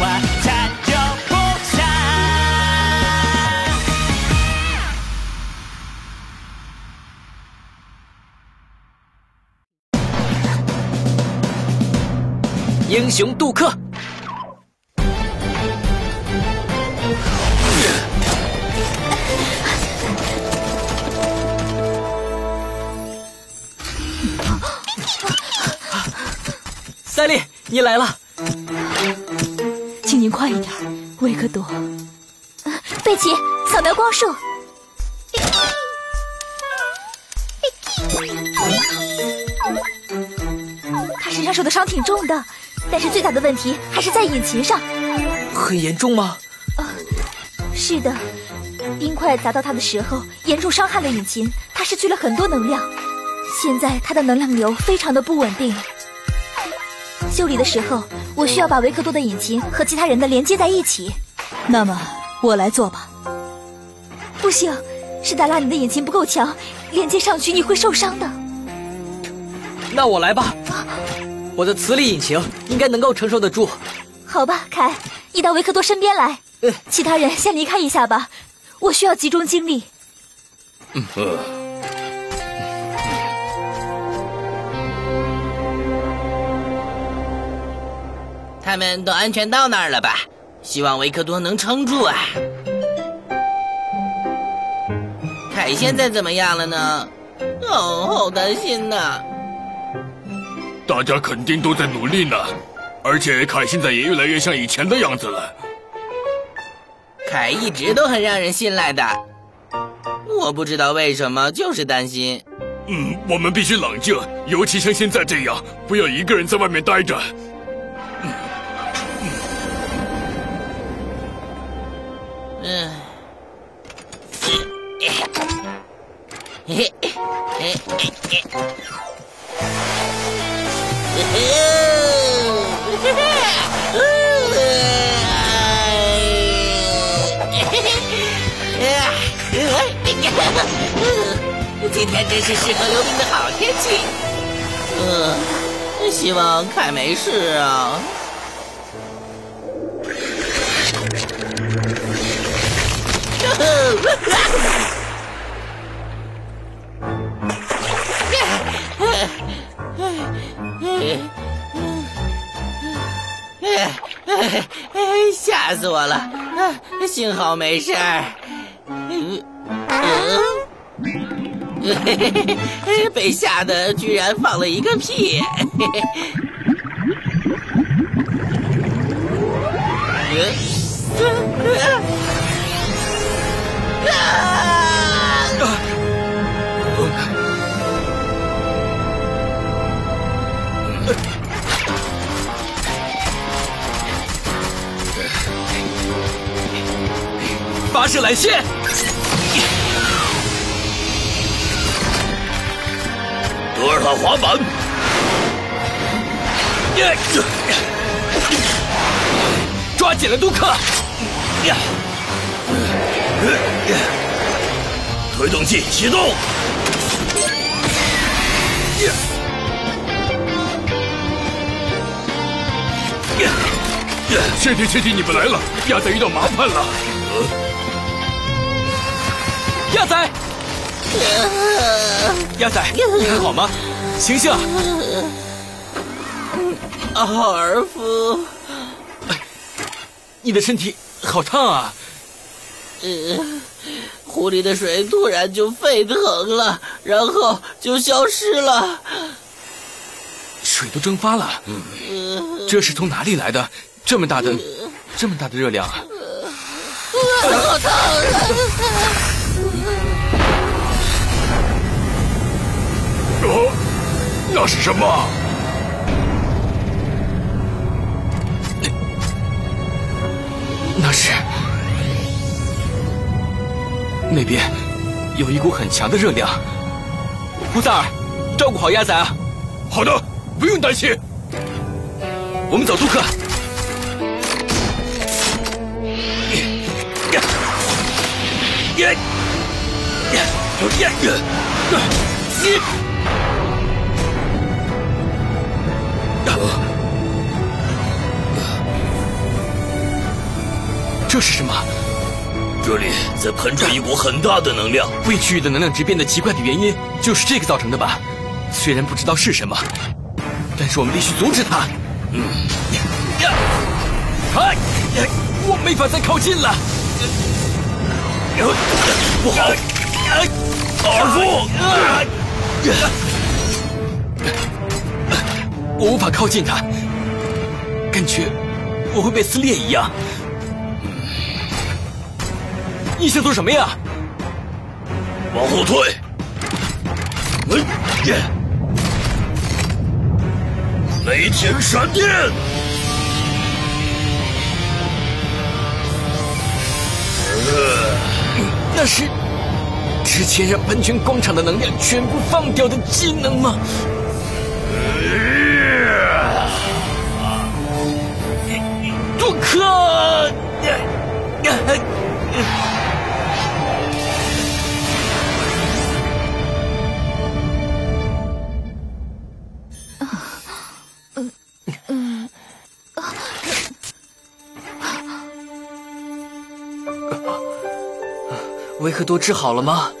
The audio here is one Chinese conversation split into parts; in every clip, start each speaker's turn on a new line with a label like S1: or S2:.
S1: 万战就不杀，
S2: 英雄杜克，三丽，你来了。
S3: 快一点，维克多。
S4: 贝奇，扫描光束。他身上受的伤挺重的，但是最大的问题还是在引擎上。
S2: 很严重吗？
S4: 是的，冰块砸到他的时候，严重伤害了引擎，他失去了很多能量。现在他的能量流非常的不稳定。修理的时候，我需要把维克多的引擎和其他人的连接在一起。
S3: 那么我来做吧。
S4: 不行，史达拉，你的引擎不够强，连接上去你会受伤的。
S2: 那我来吧，我的磁力引擎应该能够承受得住。
S4: 好吧，凯，你到维克多身边来。
S2: 呃
S4: 其他人先离开一下吧，我需要集中精力。
S5: 他们都安全到那儿了吧？希望维克多能撑住啊！凯现在怎么样了呢？哦，好担心呐！
S6: 大家肯定都在努力呢，而且凯现在也越来越像以前的样子了。
S5: 凯一直都很让人信赖的，我不知道为什么，就是担心。
S6: 嗯，我们必须冷静，尤其像现在这样，不要一个人在外面待着。
S5: 嗯，嘿嘿嘿嘿今天真是适合溜冰的好天气。嗯，希望凯没事啊。吓死我了！幸好没事儿。嗯，被吓得居然放了一个屁。
S2: 发射缆线，
S6: 德尔塔滑板，
S2: 抓紧了杜克！
S6: 推动器启动。谢天谢地你们来了，亚仔遇到麻烦了。
S2: 亚仔，鸭仔，你还好吗？醒醒！
S5: 奥尔夫，
S2: 你的身体好烫啊！
S5: 湖里的水突然就沸腾了，然后就消失了。
S2: 水都蒸发了，这是从哪里来的？这么大的，这么大的热量啊！
S5: 好烫啊！
S6: 哦，那是什么？
S2: 那是那边有一股很强的热量。胡萨尔，照顾好鸭仔啊！
S6: 好的，不用担心。
S2: 我们走，杜克。
S6: 耶耶耶耶！
S2: 这是什么？
S6: 这里在喷出一股很大的能量。
S2: 未区域的能量值变得奇怪的原因，就是这个造成的吧？虽然不知道是什么，但是我们必须阻止它。
S6: 嗯，
S2: 呀，哎，我没法再靠近了。
S6: 不好，奥尔夫，
S2: 我无法靠近他，感觉我会被撕裂一样。你想做什么呀？
S6: 往后退。嗯，耶！雷霆闪电。
S2: 那是之前让喷泉广场的能量全部放掉的技能吗？杜克！维克多治好了吗？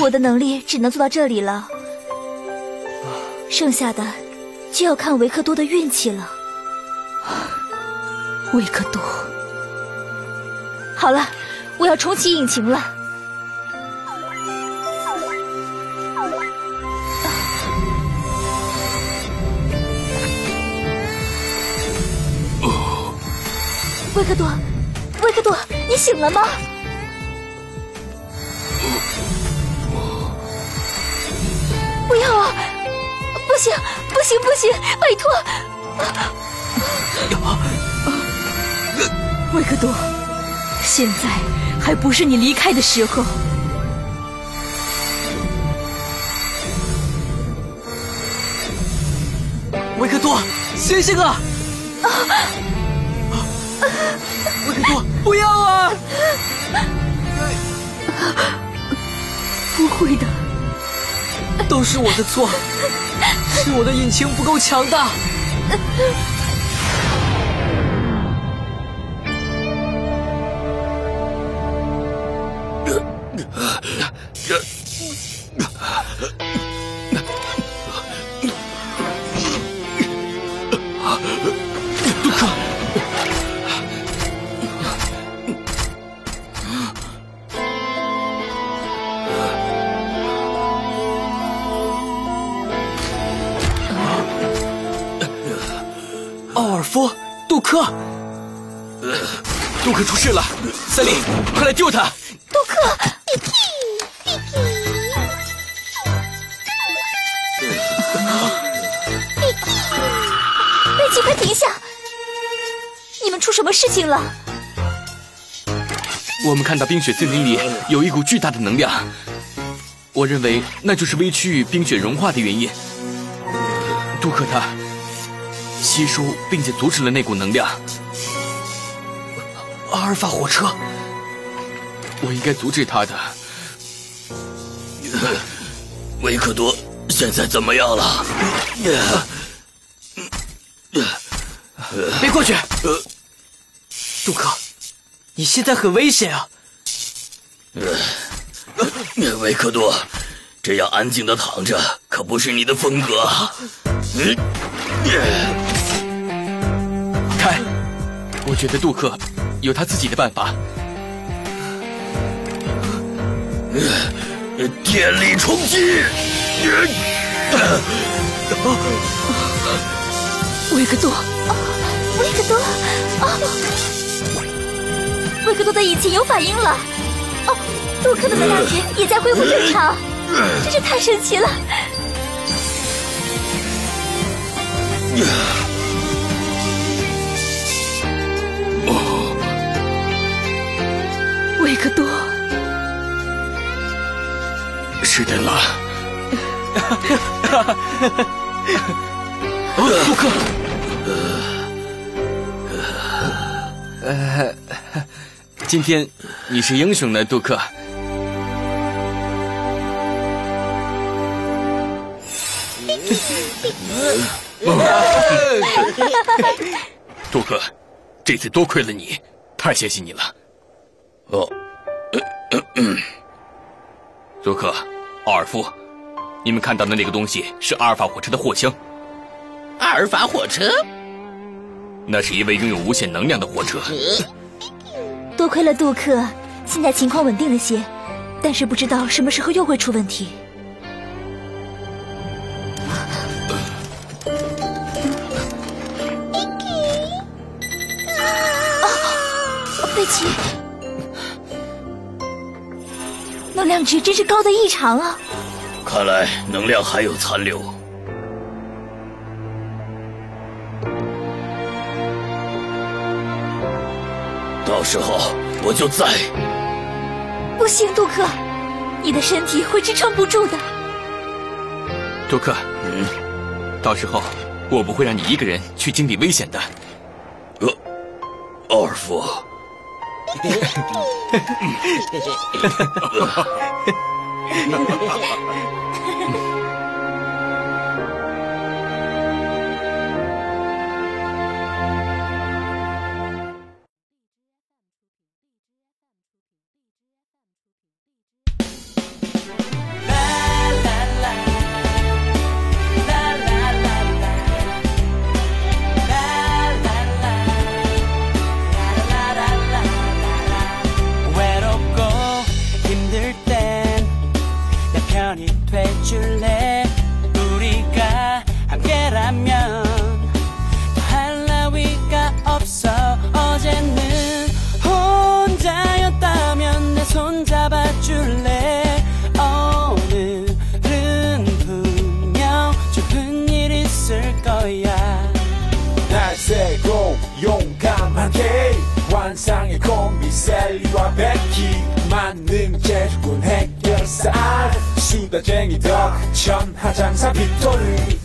S4: 我的能力只能做到这里了，剩下的就要看维克多的运气了。
S3: 维克多，
S4: 好了，我要重启引擎了。维克多，维克多，你醒了吗？要啊！不行，不行，不行！拜托！
S3: 维克多，现在还不是你离开的时候。
S2: 维克多，醒醒啊！维克多，不要啊！
S3: 不会的，
S2: 都是我的错，是我的引擎不够强大。杜克，杜克出事了！赛琳，快来救他！
S4: 杜克，贝 奇，快停下！你们出什么事情了？
S2: 我们看到冰雪森林里有一股巨大的能量，我认为那就是微区域冰雪融化的原因。杜克他吸收并且阻止了那股能量。阿尔法火车，我应该阻止他的。
S6: 维克多现在怎么样了？
S2: 别过去！杜克，你现在很危险啊！
S6: 维克多，这样安静的躺着可不是你的风格。嗯，
S2: 凯，我觉得杜克有他自己的办法。
S6: 电力冲击！
S7: 维克多，
S4: 维克多，维克多的引擎有反应了。哦，杜克的能量值也在恢复正常，真是太神奇了。
S7: 维克多，
S6: 是的了。
S2: 杜克，呃，今天你是英雄呢，杜克。
S6: 杜克，这次多亏了你，太谢谢你了。哦，
S2: 杜克，奥尔夫，你们看到的那个东西是阿尔法火车的货箱。
S5: 阿尔法火车？
S2: 那是一位拥有无限能量的火车。
S4: 多亏了杜克，现在情况稳定了些，但是不知道什么时候又会出问题。量值真是高的异常啊！
S6: 看来能量还有残留。到时候我就在。
S4: 不行，杜克，你的身体会支撑不住的。
S2: 杜克，
S6: 嗯，
S2: 到时候我不会让你一个人去经历危险的。
S6: 呃，奥尔夫。
S8: 哈哈哈哈哈 편이 돼줄래? 우리가 함께라면 더할 나위가 없어. 어제는 혼자였다면 내 손 잡아줄래? 오늘은 분명 좋은 일 있을 거야.
S9: 날 세고 용감하게 환상의 콤비 셀리와 베 수다쟁이 덕 천하장사 빅토르